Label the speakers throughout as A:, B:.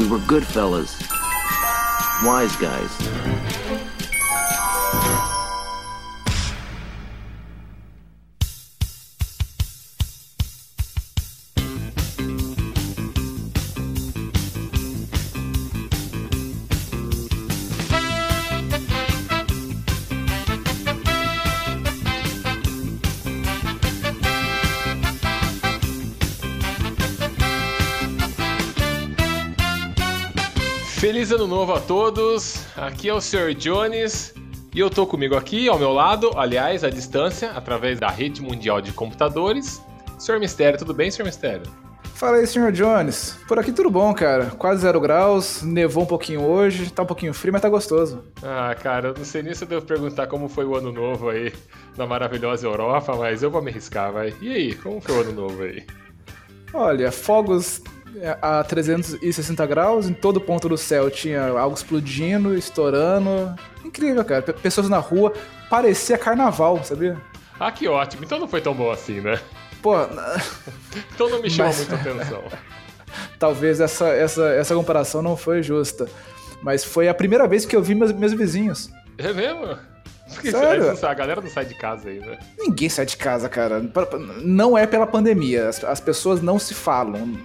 A: We were good fellas. Wise guys.
B: Feliz ano novo a todos. Aqui é o Sr. Jones e eu tô comigo aqui ao meu lado, aliás, à distância, através da rede mundial de computadores. Sr. Mistério, tudo bem, Sr. Mistério?
C: Fala aí, Sr. Jones. Por aqui tudo bom, cara. Quase zero graus, nevou um pouquinho hoje, tá um pouquinho frio, mas tá gostoso.
B: Ah, cara, eu não sei nem se eu devo perguntar como foi o ano novo aí na maravilhosa Europa, mas eu vou me arriscar, vai. E aí, como foi o ano novo aí?
C: Olha, fogos a 360 graus, em todo ponto do céu tinha algo explodindo, estourando. Incrível, cara. Pessoas na rua, parecia carnaval, sabia?
B: Ah, que ótimo. Então não foi tão bom assim, né?
C: Pô,
B: Então não me chama
C: Mas-
B: muita atenção.
C: talvez essa, essa, essa comparação não foi justa. Mas foi a primeira vez que eu vi meus, meus vizinhos.
B: É mesmo? Porque
C: Sério?
B: a galera não sai de casa aí, né?
C: Ninguém sai de casa, cara. Não é pela pandemia. As, as pessoas não se falam.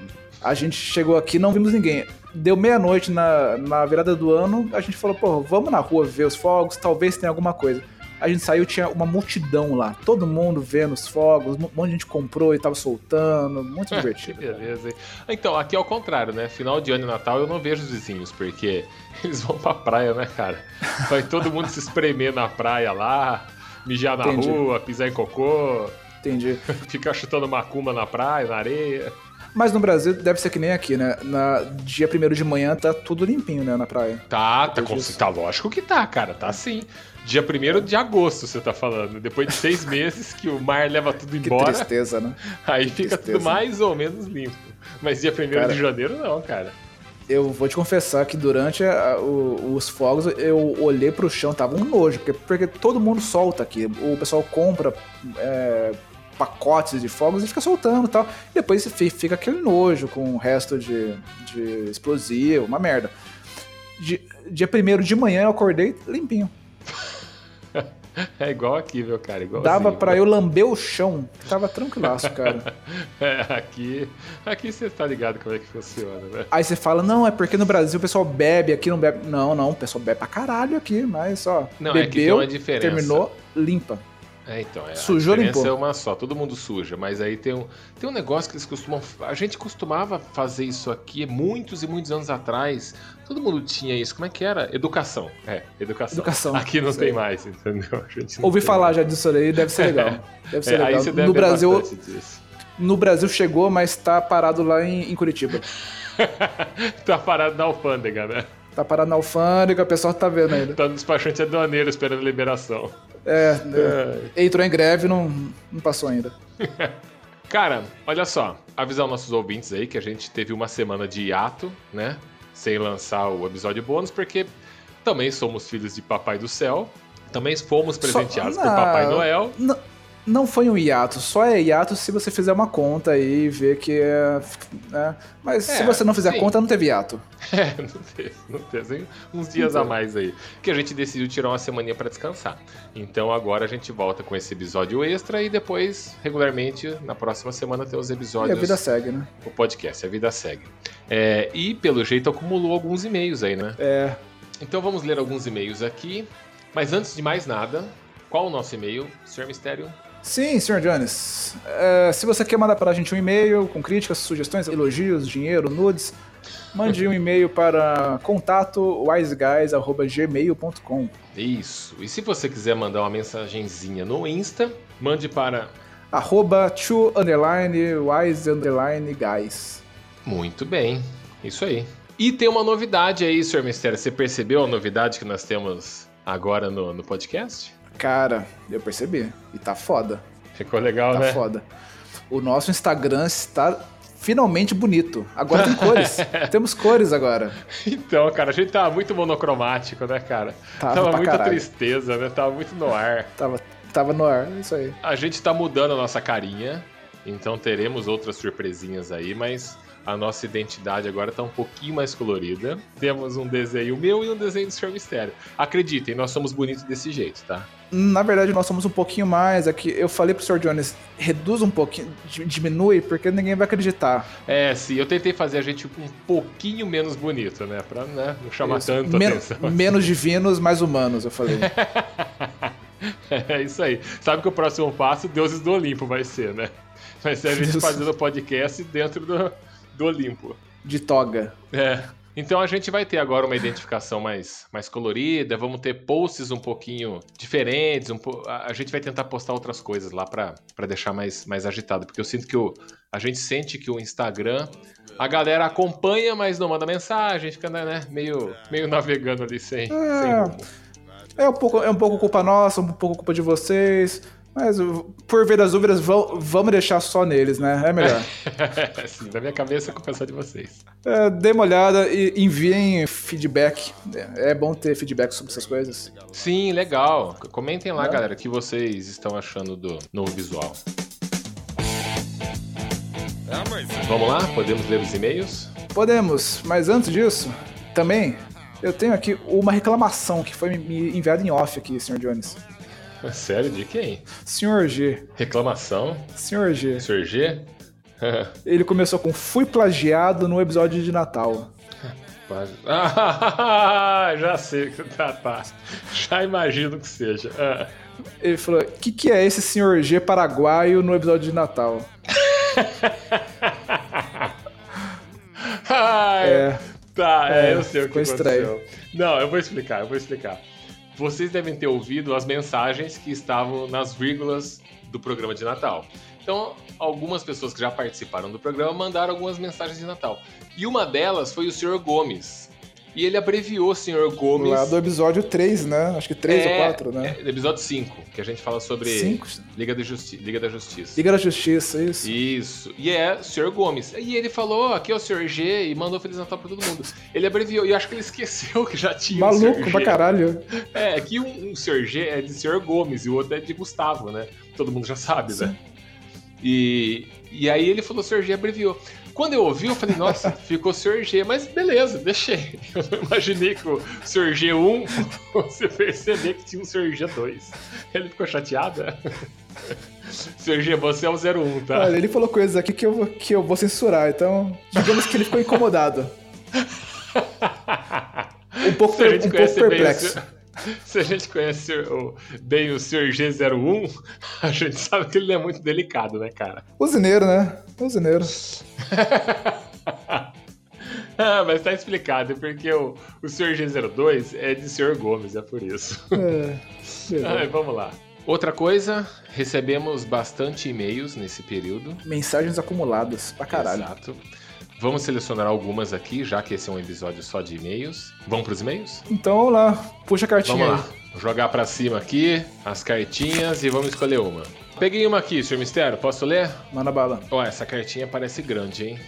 C: A gente chegou aqui não vimos ninguém. Deu meia-noite na, na virada do ano, a gente falou, pô, vamos na rua ver os fogos, talvez tenha alguma coisa. A gente saiu, tinha uma multidão lá. Todo mundo vendo os fogos, um monte de gente comprou e tava soltando. Muito
B: Que
C: divertido.
B: beleza, hein? Então, aqui é o contrário, né? Final de ano e Natal eu não vejo os vizinhos, porque eles vão pra praia, né, cara? Vai todo mundo se espremer na praia lá, mijar na
C: Entendi.
B: rua, pisar em cocô,
C: Entendi.
B: ficar chutando macumba na praia, na areia.
C: Mas no Brasil deve ser que nem aqui, né? Na dia 1 de manhã tá tudo limpinho, né, na praia.
B: Tá, tá, com, tá lógico que tá, cara, tá sim. Dia 1 de agosto, você tá falando. Depois de seis meses que o mar leva tudo
C: Que
B: embora,
C: tristeza, né?
B: aí fica
C: tristeza.
B: tudo mais ou menos limpo. Mas dia 1
C: Cara,
B: de janeiro não, cara.
C: Eu vou te confessar que durante a- o- os fogos eu olhei pro chão, tava um nojo, porque, porque todo mundo solta aqui. O pessoal compra é, pacotes de fogos e fica soltando e tal. E depois fi- fica aquele nojo com o resto de, de explosivo, uma merda. Di- dia primeiro de manhã eu acordei limpinho.
B: É igual aqui, viu, cara? Igual
C: Dava pra eu lamber o chão. Tava tranquilaço, cara.
B: É, aqui, aqui você tá ligado como é que funciona, né?
C: Aí você fala, não, é porque no Brasil o pessoal bebe, aqui não bebe. Não, não, o pessoal bebe pra caralho aqui, mas ó,
B: Não, é que tem
C: bebeu,
B: uma diferença.
C: terminou, limpa.
B: É, então, é,
C: Sujou,
B: a diferença
C: limpou.
B: é uma só, todo mundo suja, mas aí tem um, tem um negócio que eles costumam. A gente costumava fazer isso aqui muitos e muitos anos atrás. Todo mundo tinha isso. Como é que era? Educação. É, educação.
C: Educação,
B: Aqui não tem mais, entendeu? A gente não
C: Ouvi falar
B: mais.
C: já disso aí, deve ser legal. Deve ser
B: É,
C: legal.
B: deve
C: No Brasil, no Brasil chegou, mas tá parado lá em, em Curitiba.
B: tá parado na alfândega, né?
C: Tá parado na alfândega, o pessoal tá vendo ainda.
B: Tá no despachante aduaneiro esperando liberação.
C: É, é, entrou em greve, não, não passou ainda.
B: Cara, olha só, avisar os nossos ouvintes aí que a gente teve uma semana de hiato, né? Sem lançar o episódio bônus, porque também somos filhos de Papai do Céu, também fomos presenteados
C: Só-
B: por Papai
C: não,
B: Noel.
C: Não, não foi um hiato, só é hiato se você fizer uma conta aí e ver que é. né? Mas se
B: É,
C: você não fizer
B: sim.
C: conta, não teve hiato.
B: É, não teve, não teve. hein? Uns dias a
C: Então.
B: mais aí. Que a gente decidiu tirar uma semaninha pra descansar. Então agora a gente volta com esse episódio extra e depois, regularmente, na próxima semana, tem os
C: E
B: episódios.
C: a vida segue, né?
B: O podcast, a vida segue. É, e pelo jeito acumulou alguns e-mails aí, né?
C: É.
B: Então vamos ler alguns e-mails aqui. Mas antes de mais nada, qual o nosso e-mail, Sr. Mistério?
C: Sim, Sr. Jones. É, se você quer mandar para a gente um e-mail com críticas, sugestões, elogios, dinheiro, nudes, mande um e-mail para contato wiseguys.gmail.com.
B: Isso. E se você quiser mandar uma mensagenzinha no Insta, mande para.
C: Arroba to underline wise underline guys.
B: Muito bem. Isso aí. E tem uma novidade aí, Sr. Mistério. Você percebeu a novidade que nós temos agora no, no podcast?
C: Cara, eu percebi. E tá foda.
B: Ficou legal,
C: Tá
B: né?
C: foda. O nosso Instagram está finalmente bonito. Agora tem cores. Temos cores agora.
B: Então, cara, a gente tava muito monocromático, né, cara?
C: Tava
B: tava muita
C: caralho.
B: tristeza, né? Tava muito no ar.
C: Tava, tava no ar, é isso aí.
B: A gente tá mudando a nossa carinha, então teremos outras surpresinhas aí, mas a nossa identidade agora tá um pouquinho mais colorida. Temos um desenho meu e um desenho do Senhor Mistério. Acreditem, nós somos bonitos desse jeito, tá?
C: Na verdade, nós somos um pouquinho mais. Aqui, eu falei pro Sr. Jones, reduz um pouquinho, di- diminui, porque ninguém vai acreditar.
B: É, sim, eu tentei fazer a gente um pouquinho menos bonito, né? Pra né, não chamar
C: Isso.
B: tanto
C: Men-
B: atenção.
C: menos divinos, mais humanos, eu falei.
B: É isso aí. Sabe que o próximo passo, Deuses do Olimpo vai ser, né? Vai ser a gente
C: Deus.
B: fazendo podcast dentro do, do Olimpo.
C: De toga.
B: É. Então a gente vai ter agora uma identificação mais, mais colorida, vamos ter posts um pouquinho diferentes, um po- a, gente vai tentar postar outras coisas lá pra pra deixar mais, mais agitado, porque eu sinto que o, a gente sente que o Instagram, a galera acompanha, mas não manda mensagem, fica né, meio, meio navegando ali sem, sem rumo.
C: É um pouco, é um pouco culpa nossa, um pouco culpa de vocês. Mas por ver as dúvidas, vamos deixar só neles, né? É melhor.
B: Sim, na minha cabeça só de vocês.
C: É, dê uma olhada e enviem feedback. É é bom ter feedback sobre essas coisas.
B: Sim, legal. Comentem lá,
C: É.
B: galera, o que vocês estão achando do novo visual. Vamos lá? Podemos ler os e-mails?
C: Podemos, mas antes disso, também eu tenho aqui uma reclamação que foi me enviada em off aqui, Sr. Jones.
B: Sério? De quem?
C: Sr. G.
B: Reclamação?
C: Sr. G.
B: Sr. G?
C: Ele começou com fui plagiado no episódio de Natal.
B: Ah, já sei o que tá, tá. Já imagino que seja. Ah.
C: Ele falou: o que, que é esse Sr. G paraguaio no episódio de Natal?
B: Ai,
C: É.
B: Tá, é,
C: É,
B: eu sei o que
C: ficou estranho.
B: aconteceu. Não, eu vou explicar, eu vou explicar. Vocês devem ter ouvido as mensagens que estavam nas vírgulas do programa de Natal. Então, algumas pessoas que já participaram do programa mandaram algumas mensagens de Natal. E uma delas foi o Sr. Gomes. E ele abreviou o Sr. Gomes.
C: Lá do episódio 3, né? Acho que 3 ou
B: É,
C: 4, né?
B: é, episódio 5, que a gente fala sobre
C: 5?
B: Liga, da Justi Liga da Justiça.
C: Liga da Justiça, isso.
B: Isso. E é o Sr. Gomes. E ele falou, aqui é o Sr. G, e mandou Feliz Natal pra todo mundo. Ele abreviou, e eu acho que ele esqueceu que já tinha um
C: Maluco
B: Sr.
C: pra
B: G.
C: caralho.
B: É, que um, um Sr. G é de Sr. Gomes e o outro é de Gustavo, né? Todo mundo já sabe, né? E, e aí ele falou Sr. G abreviou. Quando eu ouvi, eu falei, nossa, ficou Sr. G, mas beleza, deixei. Eu não imaginei que o Sr. G1 você perceber que tinha um Sr. G2. Ele ficou chateado? Sr. G, você é o 01, tá?
C: Olha, ele falou coisas aqui que eu, vou- que eu vou censurar, então digamos que ele ficou incomodado. Um pouco, per- um pouco
B: bem o
C: perplexo.
B: Se a gente conhece o- bem o Sr. G01, a gente sabe que ele é muito delicado, né, cara?
C: Usineiro, né? Usineiro.
B: ah, mas tá explicado, porque o, o Sr. G02 é de Sr. Gomes, é por isso.
C: É.
B: Ai, vamos lá. Outra coisa, recebemos bastante e-mails nesse período.
C: Mensagens acumuladas pra caralho.
B: Exato. Vamos selecionar algumas aqui, já que esse é um episódio só de e-mails. Vamos pros e-mails?
C: Então vamos lá, puxa a cartinha
B: Vamos lá. Jogar pra cima aqui as cartinhas e vamos escolher uma. Peguei uma aqui, Sr. Mistério, posso ler?
C: Manda bala.
B: Ó, essa cartinha parece grande, hein?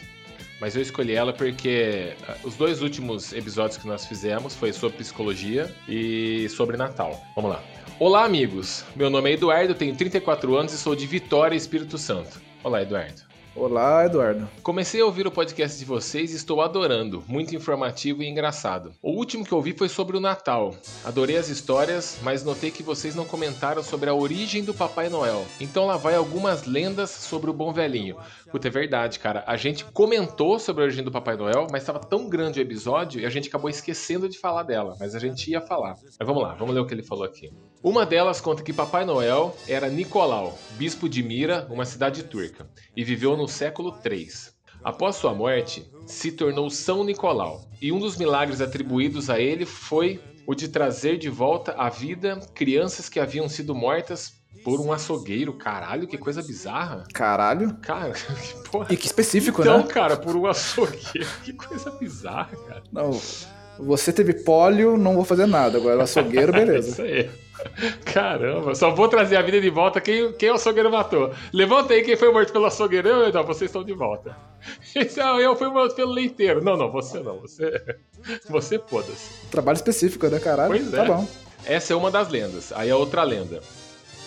B: Mas eu escolhi ela porque ah, os dois últimos episódios que nós fizemos foi sobre psicologia e sobre Natal. Vamos lá. Olá, amigos. Meu nome é Eduardo, tenho 34 anos e sou de Vitória, Espírito Santo. Olá, Eduardo.
C: Olá, Eduardo.
B: Comecei a ouvir o podcast de vocês e estou adorando. Muito informativo e engraçado. O último que eu vi foi sobre o Natal. Adorei as histórias, mas notei que vocês não comentaram sobre a origem do Papai Noel. Então lá vai algumas lendas sobre o bom velhinho. Puta, é verdade, cara. A gente comentou sobre a origem do Papai Noel, mas estava tão grande o episódio e a gente acabou esquecendo de falar dela. Mas a gente ia falar. Mas vamos lá, vamos ler o que ele falou aqui. Uma delas conta que Papai Noel era Nicolau, bispo de Mira, uma cidade turca, e viveu no século III. Após sua morte, se tornou São Nicolau, e um dos milagres atribuídos a ele foi o de trazer de volta à vida crianças que haviam sido mortas por um açougueiro. Caralho, que coisa bizarra.
C: Caralho.
B: Cara, que porra.
C: E que específico,
B: Então,
C: né?
B: cara, por um açougueiro. Que coisa bizarra, cara.
C: Não, você teve pólio, não vou fazer nada. Agora, açougueiro, beleza.
B: Isso aí. Caramba, só vou trazer a vida de volta quem, quem o açougueiro matou. Levanta aí quem foi morto pelo açougueiro. Eu, não, vocês estão de volta. Ah, eu fui morto pelo leiteiro. Não, não, você não. Você, você foda-se.
C: Trabalho específico, né, caralho?
B: Pois
C: Tá
B: é.
C: bom.
B: Essa é uma das lendas. Aí a outra lenda.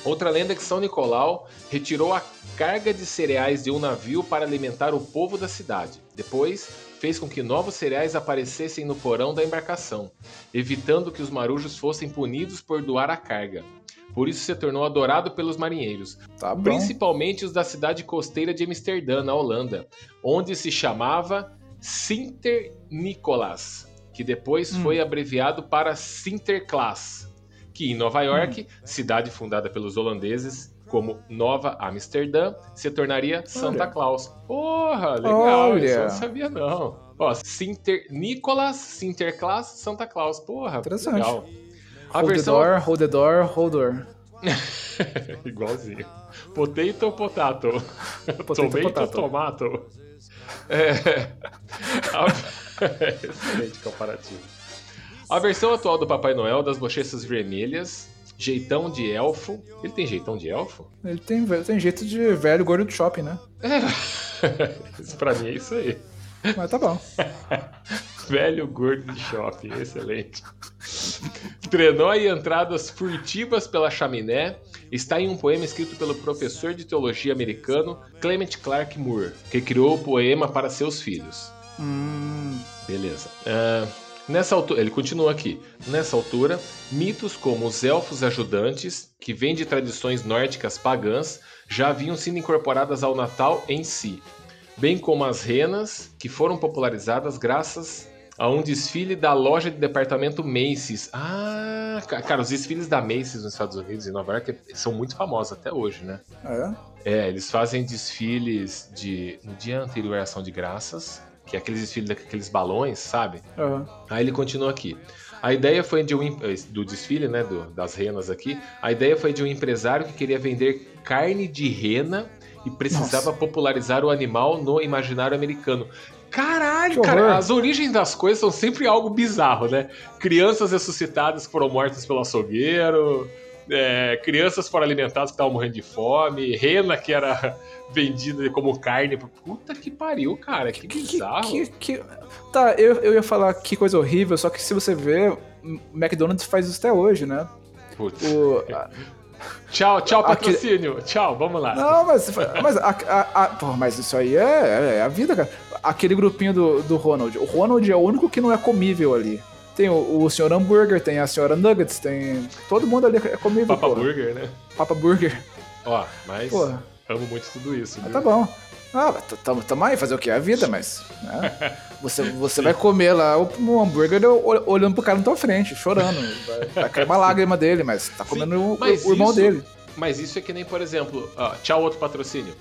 B: Outra lenda é que São Nicolau retirou a carga de cereais de um navio para alimentar o povo da cidade. Depois, fez com que novos cereais aparecessem no porão da embarcação, evitando que os marujos fossem punidos por doar a carga. Por isso se tornou adorado pelos marinheiros,
C: Tá
B: principalmente os da cidade costeira de Amsterdã, na Holanda, onde se chamava Sinternicolas, que depois
C: Hum.
B: foi abreviado para Sinterklaas, que em Nova York, cidade fundada pelos holandeses como Nova Amsterdã, se tornaria Santa
C: Olha.
B: Claus. Porra, legal,
C: Olha.
B: eu não sabia não. Ó, Sinternicolas, Sinterklaas, Santa Claus. Porra,
C: Interessante.
B: legal. A
C: Hold the
B: versão
C: door, hold the door, hold door.
B: Igualzinho. Potato, potato.
C: Potato,
B: Tomato,
C: potato.
B: tomato. É... a- Excelente comparativo. A versão atual do Papai Noel das bochechas vermelhas, jeitão de elfo. Ele tem jeitão de elfo?
C: Ele tem, tem jeito de velho gordo do shopping, né?
B: Isso pra mim é isso aí.
C: Mas tá bom.
B: Velho gordo de shopping, excelente. Trenó e entradas furtivas pela chaminé está em um poema escrito pelo professor de teologia americano Clement Clark Moore, que criou o poema para seus filhos.
C: Hum,
B: Beleza. Ah, nessa altura, ele continua aqui. Nessa altura, mitos como os elfos ajudantes, que vêm de tradições nórdicas pagãs, já haviam sido incorporadas ao Natal em si, bem como as renas, que foram popularizadas graças a um desfile da loja de departamento Macy's. Ah, ca- cara, os desfiles da Macy's nos Estados Unidos e Nova York são muito famosos até hoje, né?
C: é.
B: É, eles fazem desfiles de no dia anterior à ação de graças, que é aqueles desfiles daqueles balões, sabe?
C: aham.
B: Aí ele continua aqui. A ideia foi de um eh, do desfile, né, do- das renas aqui. A ideia foi de um empresário que queria vender carne de rena e precisava popularizar o animal no imaginário americano. Caralho, cara, as origens das coisas são sempre algo bizarro, né? Crianças ressuscitadas que foram mortas pelo açougueiro, é, crianças foram alimentadas que estavam morrendo de fome, rena que era vendida como carne. Puta que pariu, cara, que bizarro.
C: Que, que- Tá, eu, eu ia falar que coisa horrível, só que se você ver, McDonald's faz isso até hoje, né?
B: Putz.
C: O, a-
B: Tchau, tchau,
C: Aquele-
B: patrocínio. Tchau, vamos lá.
C: não, mas, mas, a, a- a- porra, mas isso aí é, é a vida, cara. Aquele grupinho do, do Ronald. O Ronald é o único que não é comível ali. Tem o, o senhor hambúrguer, tem a senhora Nuggets, tem. Todo mundo ali é comível,
B: Papa
C: pô.
B: Burger, né?
C: Papa Burger.
B: Ó, mas
C: Porra.
B: amo muito tudo isso.
C: Ah,
B: viu?
C: tá bom. Ah, tamo, tamo aí, fazer o quê? É a vida, mas. né? Você, você vai comer lá o, um hambúrguer ol- olhando pro cara na tua frente, chorando. Vai, vai cair uma lágrima dele, mas tá
B: Sim,
C: comendo o,
B: mas
C: o irmão
B: isso-
C: dele.
B: Mas isso é que nem, por exemplo, ó, tchau, outro patrocínio.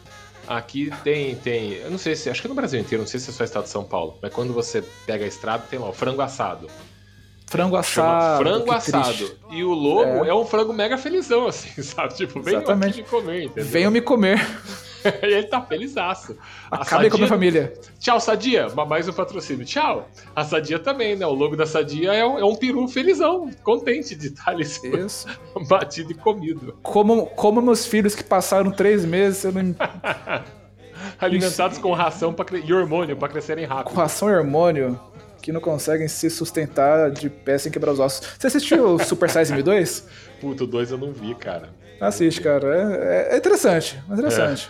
B: Aqui tem, tem. Eu não sei se. Acho que no Brasil inteiro, não sei se é só estado de São Paulo. Mas quando você pega a estrada, tem lá o frango assado.
C: Frango assado.
B: frango assado.
C: triste.
B: E o logo é.
C: É.
B: um frango mega felizão, assim, sabe? Tipo, vem aqui
C: Exatamente.
B: me comer, entendeu?
C: Venham me comer.
B: e ele tá felizaço. A
C: Acabem com a minha família.
B: Tchau, Sadia. Ma- Mais um patrocínio. Tchau. A Sadia também, né? O logo da Sadia é um, é um peru felizão, contente de estar ali
C: Isso.
B: batido e comido.
C: Como, como meus filhos que passaram três meses sendo
B: Alimentados com ração pra e hormônio pra crescerem rápido.
C: com ração e hormônio que não conseguem se sustentar de pé sem quebrar os ossos. Você assistiu o Super Size Me 2?
B: Puta, o 2 eu não vi, cara.
C: Assiste, cara. É, é- é interessante. É interessante.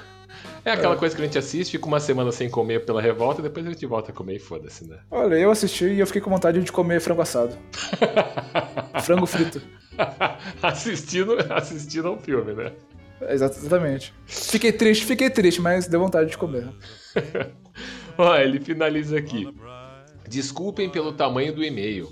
B: É aquela coisa que a gente assiste, fica uma semana sem comer pela revolta, e depois a gente volta a comer e foda-se, né?
C: Olha, eu assisti e eu fiquei com vontade de comer frango assado. frango frito.
B: assistindo, assistindo ao filme, né?
C: Exa- Exatamente. Fiquei triste, fiquei triste, mas deu vontade de comer.
B: Ó, ele finaliza aqui. Desculpem pelo tamanho do e-mail.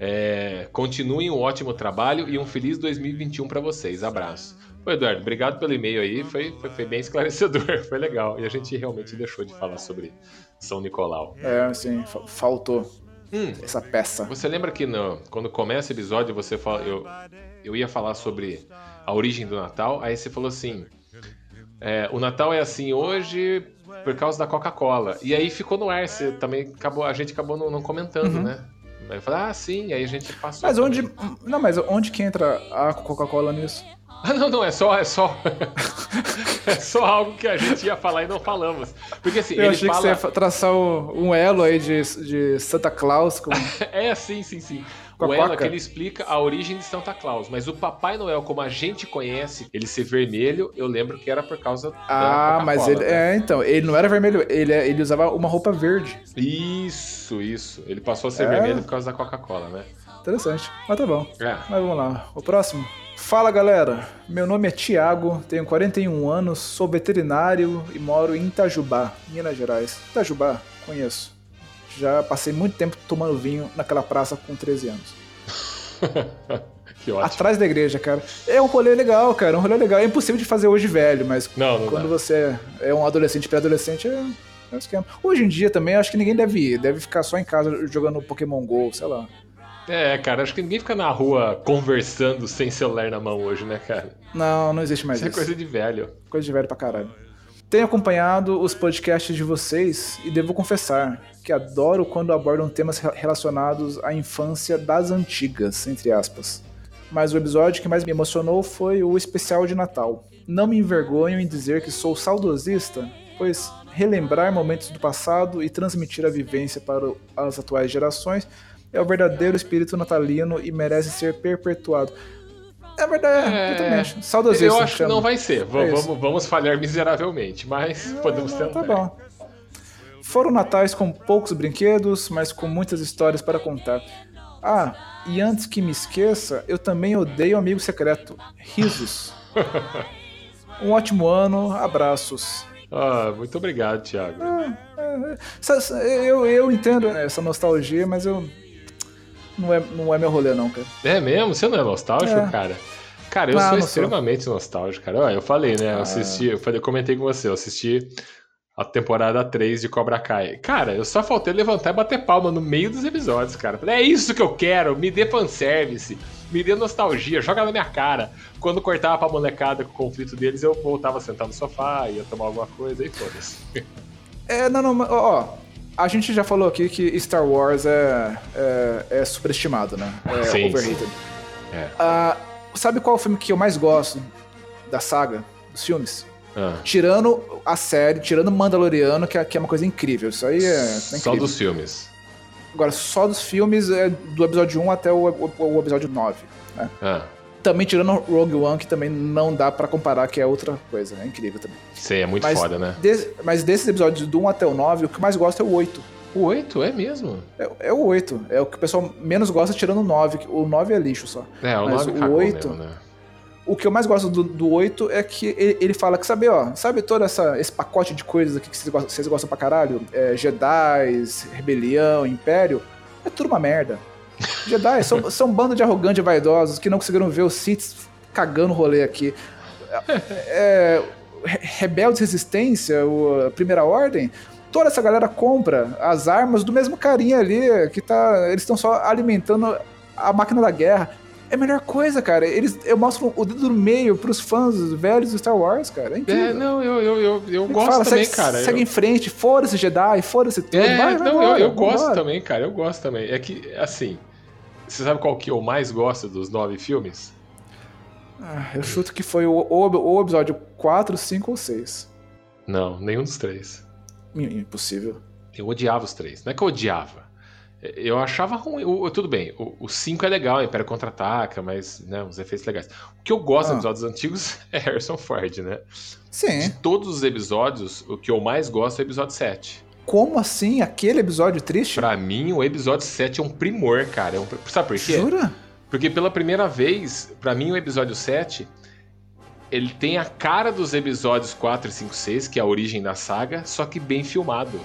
B: É, continuem um ótimo trabalho e um feliz 2021 pra vocês. Abraço. Ô, Eduardo, obrigado pelo e-mail aí. Foi, foi, foi bem esclarecedor, foi legal. E a gente realmente deixou de falar sobre São Nicolau.
C: É, fa- faltou
B: Hum,
C: essa peça.
B: você lembra que no- quando começa o episódio você fala, eu, eu ia falar sobre a origem do Natal, aí você falou assim: é, o Natal é assim hoje por causa da Coca-Cola. E aí ficou no ar, você também acabou, a gente acabou não, não comentando,
C: Uhum.
B: né? Aí falei, ah, sim, aí a gente passou.
C: Mas onde.
B: também.
C: Não, mas onde que entra a Coca-Cola nisso?
B: Ah, não, não, é só, é só. é só algo que a gente ia falar e não falamos. Porque assim,
C: Eu
B: ele
C: achei
B: fala.
C: que você ia traçar um, um elo aí de, de Santa Claus com.
B: É, sim, sim, sim. O elo é que ele explica a origem de Santa Claus, mas o Papai Noel, como a gente conhece, ele ser vermelho, eu lembro que era por causa
C: Ah,
B: da
C: mas
B: Coca-Cola,
C: ele.
B: né?
C: É, então, ele não era vermelho, ele, é, ele usava uma roupa verde.
B: Isso, isso. Ele passou a ser
C: É.
B: vermelho por causa da Coca-Cola, né?
C: Interessante. Mas tá bom.
B: É.
C: Mas vamos lá. O próximo. Fala galera, meu nome é Tiago, tenho 41 anos, sou veterinário e moro em Itajubá, Minas Gerais. Itajubá, conheço. Já passei muito tempo tomando vinho naquela praça com 13 anos.
B: que ótimo.
C: Atrás da igreja, cara. É um rolê legal, cara. É um rolê legal. É impossível de fazer hoje velho, mas
B: Não, não
C: quando
B: dá.
C: você é um adolescente, pré-adolescente, é, é um esquema. Hoje em dia também, acho que ninguém deve ir. Deve ficar só em casa jogando Pokémon GO, sei lá.
B: É, cara, acho que ninguém fica na rua conversando sem celular na mão hoje, né, cara?
C: Não, não existe mais
B: Isso é
C: isso.
B: coisa de velho.
C: Coisa de velho pra caralho. Tenho acompanhado os podcasts de vocês e devo confessar que adoro quando abordam temas re- relacionados à infância das antigas, entre aspas. Mas o episódio que mais me emocionou foi o especial de Natal. Não me envergonho em dizer que sou saudosista, pois relembrar momentos do passado e transmitir a vivência para as atuais gerações é o verdadeiro espírito natalino e merece ser perpetuado. É verdade,
B: É,
C: exatamente. Saudosista.
B: Eu acho que
C: chama.
B: não vai ser. Va-
C: É
B: vamos, vamos falhar miseravelmente, mas podemos tentar.
C: Tá bom. Foram natais com poucos brinquedos, mas com muitas histórias para contar. Ah, e antes que me esqueça, eu também odeio amigo secreto. Risos. Um ótimo ano, abraços.
B: Ah, muito obrigado, Thiago.
C: Sa- sa- Eu, eu entendo essa nostalgia, mas eu. Não é, não é meu rolê, não, cara.
B: É mesmo? Você não é nostálgico,
C: É.
B: cara? Cara, eu
C: Ah,
B: sou
C: não sou.
B: extremamente nostálgico, cara. Ó, eu falei, né? Eu assisti, eu falei, eu comentei com você, eu assisti a temporada 3 de Cobra Kai. Cara, eu só faltei levantar e bater palma no meio dos episódios, cara. Falei, é isso que eu quero, me dê fanservice, me dê nostalgia, joga na minha cara. Quando cortava pra molecada com o conflito deles, eu voltava a sentar no sofá, ia tomar alguma coisa e foda-se.
C: É, não, não, ó, a gente já falou aqui que Star Wars é, é, é superestimado, né? É
B: Sim,
C: overrated.
B: É.
C: Ah, sabe qual é o filme que eu mais gosto da saga, dos filmes?
B: Ah,
C: Tirando a série, tirando Mandaloriano, que é, que é uma coisa incrível. Isso aí é, é
B: só
C: incrível.
B: dos filmes.
C: Agora, só dos filmes, é do episódio 1 até o, o- o episódio 9. Né?
B: Ah,
C: Também tirando Rogue One, que também não dá pra comparar, que é outra coisa. É incrível também.
B: sei, é muito
C: Mas,
B: foda, né?
C: des- mas desses episódios do 1 até o 9, o que eu mais gosto é o 8.
B: O 8 é mesmo.
C: É, é o 8. É o que o pessoal menos gosta, tirando o 9. que O 9 é lixo só.
B: É, o
C: Mas
B: 9
C: o
B: cagou
C: oito-
B: mesmo, né?
C: O que eu mais gosto do, do 8 é que ele, ele fala que, sabe, ó, sabe todo essa, esse pacote de coisas aqui que vocês gostam, vocês gostam pra caralho? É, Jedi, Rebelião, Império, é tudo uma merda. Jedi são, são um bando de arrogantes e vaidosos que não conseguiram ver os Sith cagando o rolê aqui. É, Re- Rebeldes Resistência, o, Primeira Ordem, toda essa galera compra as armas do mesmo carinha ali, que tá. Eles estão só alimentando a máquina da guerra. É a melhor coisa, cara. Eles eu mostro o dedo no meio pros fãs velhos do Star Wars, cara. É incrível.
B: É, não, eu, eu, eu, eu gosto
C: fala,
B: também,
C: segue,
B: cara.
C: Segue
B: eu...
C: em frente, foda-se Jedi, foda-se tudo.
B: É,
C: vai,
B: não, eu, eu gosto também, cara. Eu gosto também. É que, assim, você sabe qual que eu mais gosto dos nove filmes?
C: Ah, eu chuto que foi o, o, o episódio 4, 5 ou 6.
B: Não, nenhum dos três.
C: Impossível.
B: Eu odiava os três. Não é que eu odiava. Eu achava ruim. O, tudo bem, o 5 é legal, Império Contra-Ataca, mas, né, os efeitos legais. O que eu gosto
C: Ah.
B: dos episódios antigos é Harrison Ford, né? De
C: Sim.
B: todos os episódios, o que eu mais gosto é o episódio 7.
C: Como assim? Aquele episódio triste?
B: Pra mim, o episódio 7 é um primor, cara. É um... Sabe por quê?
C: Jura?
B: Porque pela primeira vez, pra mim, o episódio 7, ele tem a cara dos episódios 4 e 5 6, que é a origem da saga, só que bem filmado,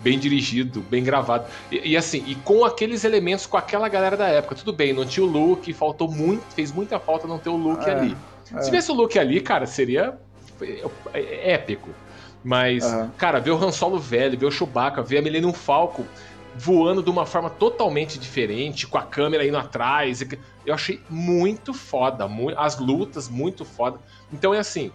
B: bem dirigido, bem gravado. E, e assim, e com aqueles elementos, com aquela galera da época. Tudo bem, não tinha o Luke, faltou muito, fez muita falta não ter o Luke
C: É,
B: ali.
C: é.
B: Se tivesse o Luke ali, cara, seria é, épico. Mas,
C: Aham.
B: cara, ver o Han Solo velho, ver o Chewbacca, ver a Millennium Falcon voando de uma forma totalmente diferente, com a câmera indo atrás. Eu achei muito foda. mu- as lutas, muito foda. Então é assim: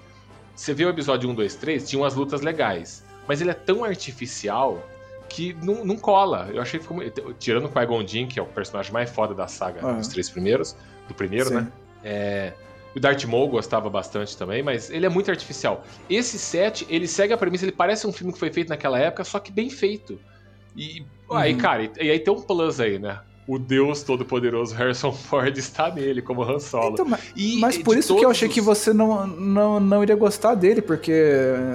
B: você vê o episódio 1, 2, 3, tinha umas lutas legais. Mas ele é tão artificial que não, não cola. Eu achei que ficou muito. Tirando o Qui-Gon que é o personagem mais foda da saga
C: Aham.
B: dos três primeiros, do primeiro,
C: Sim.
B: né? É, O Darth Maul gostava bastante também, mas ele é muito artificial. Esse set, ele segue a premissa, ele parece um filme que foi feito naquela época, só que bem feito. E aí,
C: Uhum.
B: cara, e, e aí tem um plus aí, né? O Deus Todo-Poderoso Harrison Ford está nele como Han Solo.
C: Então, mas,
B: E
C: mas por isso que eu achei que você não, não, não iria gostar dele, porque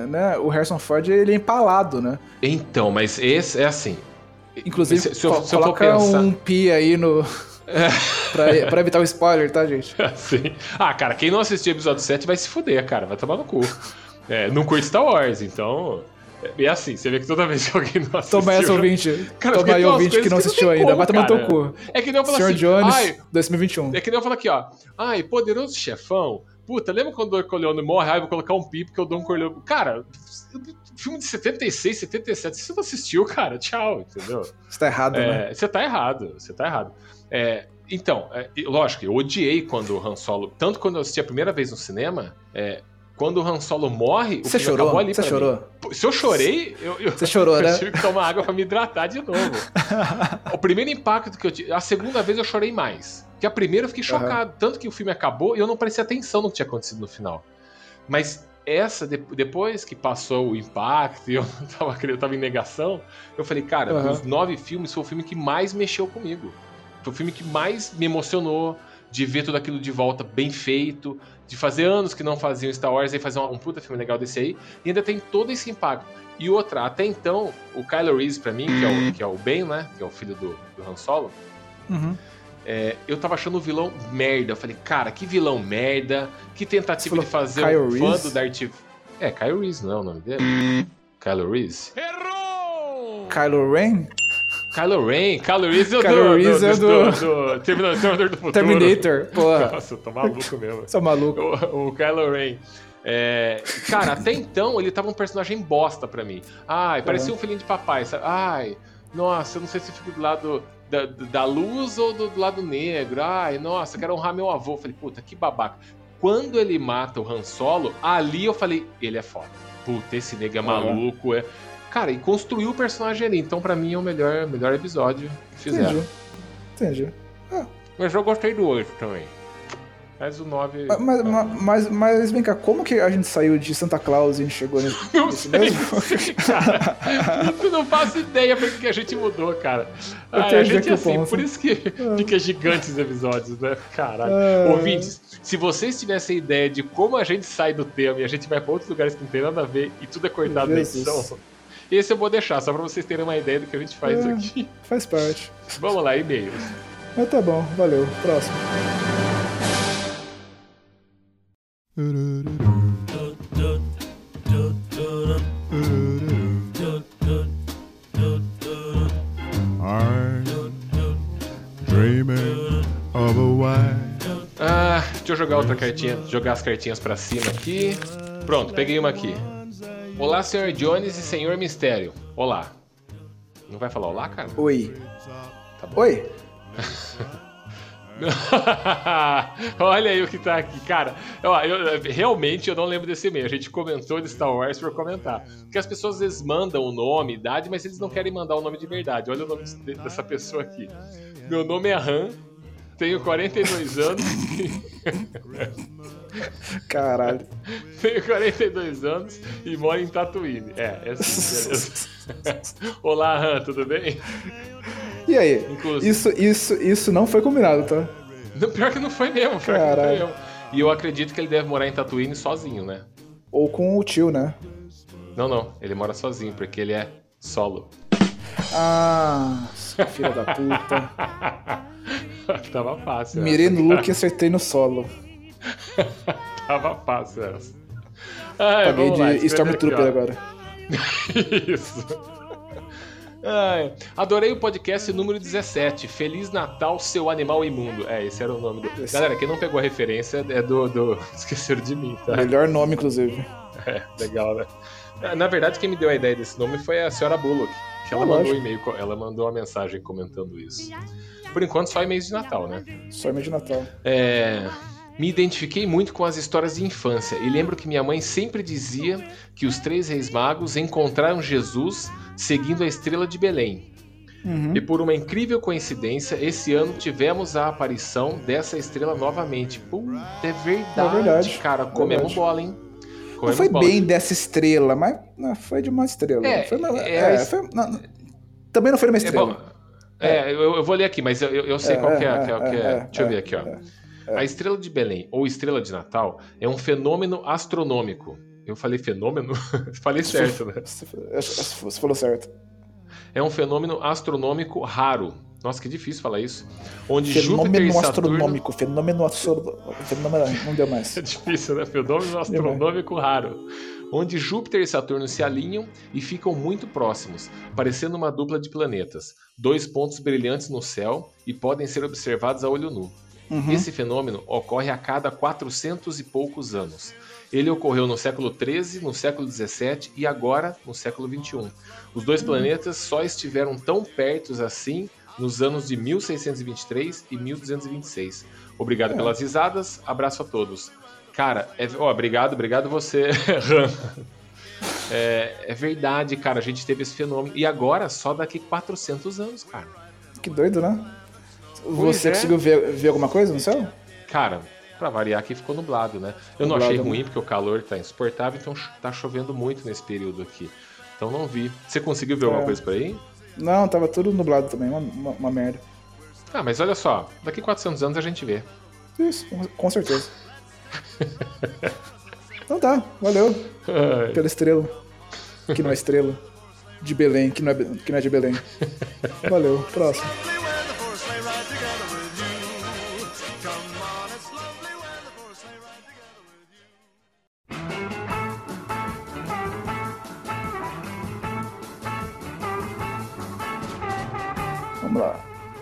C: né, o Harrison Ford ele é empalado, né?
B: Então, mas esse é assim.
C: Inclusive,
B: Se- se eu- se eu for
C: coloca
B: pensar-
C: um pi aí no. pra, pra evitar o spoiler, tá, gente?
B: Assim. Ah, cara, quem não assistiu o episódio 7 vai se fuder, cara. Vai tomar no cu. É, não curte Star Wars, então. É assim, você vê que toda vez que alguém não assistiu.
C: Toma essa, ouvinte.
B: Cara,
C: Toma aí, ouvinte que não
B: que não
C: assistiu ainda. Vai tomar teu cu.
B: É que nem eu falo
C: Sr.
B: assim.
C: Jones,
B: Ai,
C: 2021.
B: é que nem eu falo aqui, ó. Ai, poderoso chefão. Puta, lembra quando o Don Corleone morre? Ai, vou colocar um pi porque o Don Corleone. Cara, filme de 76, 77. Se você não assistiu, cara, tchau, entendeu?
C: Você tá errado, né?
B: É, você tá errado, você tá errado. É, então, é, lógico, eu odiei quando o Han Solo. Tanto quando eu assisti a primeira vez no cinema, é, quando o Han Solo morre, o
C: Você chorou? Você chorou?
B: mim. Se eu chorei, eu, eu,
C: Você chorou,
B: eu
C: né?
B: tive que tomar água pra me hidratar de novo. o primeiro impacto que eu tive. A segunda vez eu chorei mais. Porque a primeira eu fiquei chocado. Tanto que o filme acabou e eu não prestei atenção no que tinha acontecido no final. Mas essa, de- depois que passou o impacto e eu tava, eu tava em negação, eu falei, cara,
C: Aham.
B: dos nove filmes, foi o filme que mais mexeu comigo. Foi o filme que mais me emocionou de ver tudo aquilo de volta bem feito, de fazer anos que não faziam Star Wars e fazer um, um puta filme legal desse aí, e ainda tem todo esse impacto. E outra, até então, o Kylo Reese, pra mim, que é o, que é o Ben, né? Que é o filho do, do Han Solo,
C: Uhum.
B: é, eu tava achando o vilão merda. Eu falei, cara, que vilão merda, que tentativa de fazer
C: falou
B: um
C: Kyle
B: fã
C: Reese?
B: do Darth... É, Kylo Reese, não é o nome dele? Kylo Reese?
C: Kylo Ren?
B: Kylo Ren, Kylo Reese é o
C: Kylo
B: do,
C: é
B: do,
C: do-
B: do, do Terminador Terminador do Futuro.
C: Terminator. Porra,
B: Nossa, eu tô maluco mesmo.
C: é maluco.
B: O, o Kylo Ren. É, cara, até então ele tava um personagem bosta pra mim. Ai, parecia um filhinho de papai, sabe? Ai, nossa, eu não sei se eu fico do lado da, da luz ou do, do lado negro. Ai, nossa, eu quero honrar meu avô. Eu falei, puta, que babaca. Quando ele mata o Han Solo, ali eu falei, ele é foda. Puta, esse nego é
C: Uhum.
B: maluco. É... Cara, e construiu o personagem ali. Então, pra mim, é o melhor, melhor episódio que fizeram.
C: Entendi. Entendi.
B: Mas eu gostei do 8 também. Mas o 9.
C: Mas, mas, mas, mas vem cá, como que a gente saiu de Santa Claus e a gente chegou nesse,
B: Não
C: nesse
B: sei,
C: mesmo?
B: sei, cara. Eu não faço ideia por que a gente mudou, cara. Ai, a gente é assim,
C: ponto.
B: por isso que fica gigantes os episódios, né? Caralho.
C: Ah.
B: Ouvintes, se vocês tivessem ideia de como a gente sai do tema e a gente vai pra outros lugares que não tem nada a ver e tudo é cortado na edição, esse eu vou deixar, só pra vocês terem uma ideia do que a gente faz
C: É.
B: aqui.
C: Faz parte.
B: Vamos lá, e-mails.
C: Mas tá bom, valeu. Próximo.
B: Ah, deixa eu jogar outra cartinha, jogar as cartinhas pra cima aqui. Pronto, peguei uma aqui. Olá, Sr. Jones e Senhor Mistério. Olá. Não vai falar olá, cara?
C: Oi.
B: Tá bom.
C: Oi.
B: Olha aí o que tá aqui, cara. Ó, eu- realmente eu não lembro desse e-mail. A gente comentou de Star Wars por comentar. Porque as pessoas às vezes mandam o nome, idade, mas eles não querem mandar o nome de verdade. Olha o nome de- dessa pessoa aqui. Meu nome é Han, tenho 42 anos.
C: Caralho.
B: Tenho 42 anos e moro em Tatooine. É, é assim, beleza. Olá, Han, tudo bem?
C: E aí?
B: Inclusive.
C: Isso, isso, isso não foi combinado, tá?
B: Não, pior que não foi mesmo, pior que não foi
C: Caralho.
B: mesmo. E eu acredito que ele deve morar em Tatooine sozinho, né?
C: Ou com o tio, né?
B: Não, não, ele mora sozinho, porque ele é solo.
C: Ah, seu filho da puta.
B: Tava fácil.
C: Mirei
B: essa,
C: no look e acertei no solo.
B: Tava fácil essa. Ai,
C: Paguei
B: lá,
C: de
B: aqui,
C: Stormtrooper
B: ó.
C: agora.
B: Isso. Ai, adorei o podcast número 17. Feliz Natal, seu animal imundo. É, esse era o nome do.
C: Esse.
B: Galera, quem não pegou a referência é do. do... Esqueceram de mim, tá?
C: Melhor nome, inclusive.
B: É, legal, né? Na verdade, quem me deu a ideia desse nome foi a senhora Bullock. Que ela
C: Ah,
B: mandou um e-mail, ela mandou uma mensagem comentando isso. Por enquanto, só e-mails de Natal, né?
C: Só e-mail de Natal.
B: É, Me identifiquei muito com as histórias de infância e lembro que minha mãe sempre dizia que os três reis magos encontraram Jesus seguindo a estrela de Belém.
C: Uhum.
B: E por uma incrível coincidência, esse ano tivemos a aparição dessa estrela novamente. Puta, é verdade,
C: É verdade,
B: cara. Comemos
C: verdade.
B: bola, hein?
C: Não
B: Comemos
C: foi
B: bola.
C: bem dessa estrela, mas não, foi de uma estrela.
B: É,
C: Foi uma-
B: é,
C: é, foi- não, também não foi de uma
B: É,
C: estrela.
B: bom, é, eu, eu vou ler aqui, mas eu, eu sei
C: É,
B: qual que é.
C: é,
B: que é- que é-
C: é,
B: Deixa eu
C: é,
B: ver aqui, ó.
C: É,
B: A estrela de Belém, ou estrela de Natal, é um fenômeno astronômico. Eu falei fenômeno? falei certo, né?
C: Você, falou certo.
B: É um fenômeno astronômico raro. Nossa, que difícil falar isso. Onde Júpiter e
C: Fenômeno
B: Saturno...
C: astronômico. Fenômeno astronômico. Fenômeno. Não deu mais.
B: É difícil, né? Fenômeno astronômico raro. Onde Júpiter e Saturno se alinham e ficam muito próximos, parecendo uma dupla de planetas. Dois pontos brilhantes no céu e podem ser observados a olho nu.
C: Uhum.
B: Esse fenômeno ocorre a cada 400 e poucos anos. Ele ocorreu no século XIII, no século XVII e agora no século XXI. Os dois planetas só estiveram tão perto assim nos anos de 1623 e 1226. Obrigado
C: É.
B: pelas risadas, abraço a todos. Cara, é, ó, obrigado, obrigado você. É, é verdade, cara, a gente teve esse fenômeno. E agora, só daqui 400 anos, cara.
C: Que doido, né?
B: Pois
C: Você
B: é.
C: conseguiu ver, ver alguma coisa no céu?
B: Cara, pra variar aqui ficou nublado, né? Eu não
C: Nublado,
B: achei
C: né?
B: ruim porque o calor tá insuportável, então cho- tá chovendo muito nesse período aqui. Então não vi. Você conseguiu ver alguma
C: É.
B: coisa por aí?
C: Não, tava tudo nublado também. Uma, uma, uma merda.
B: Ah, mas olha só, daqui 400 anos a gente vê.
C: Isso, com- com certeza. então tá, valeu
B: Ai,
C: pela estrela. Que não é estrela. De Belém, que não é, Be- que não é de Belém. Valeu, próximo.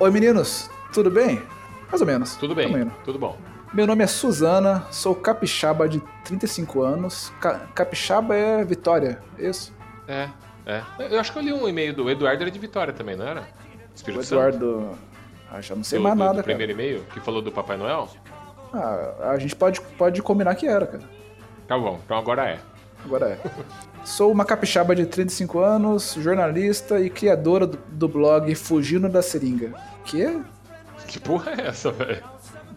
C: Oi meninos, tudo bem? Mais ou menos.
B: Tudo bem, tudo bom.
C: Meu nome é Suzana, sou capixaba de 35 anos. Ca- capixaba é Vitória, isso?
B: É, é. Eu acho que eu li um e-mail do Eduardo, era de Vitória também, não era?
C: O
B: Espírito
C: Eduardo. Ah, já não sei
B: do,
C: mais
B: do-
C: nada,
B: do
C: cara.
B: primeiro e-mail, que falou do Papai Noel?
C: Ah, a gente pode, pode combinar que era, cara.
B: Tá bom, então agora é.
C: Agora é. Sou uma capixaba de 35 anos, jornalista e criadora do, do blog Fugindo da Seringa. Que?
B: Que porra é essa, velho?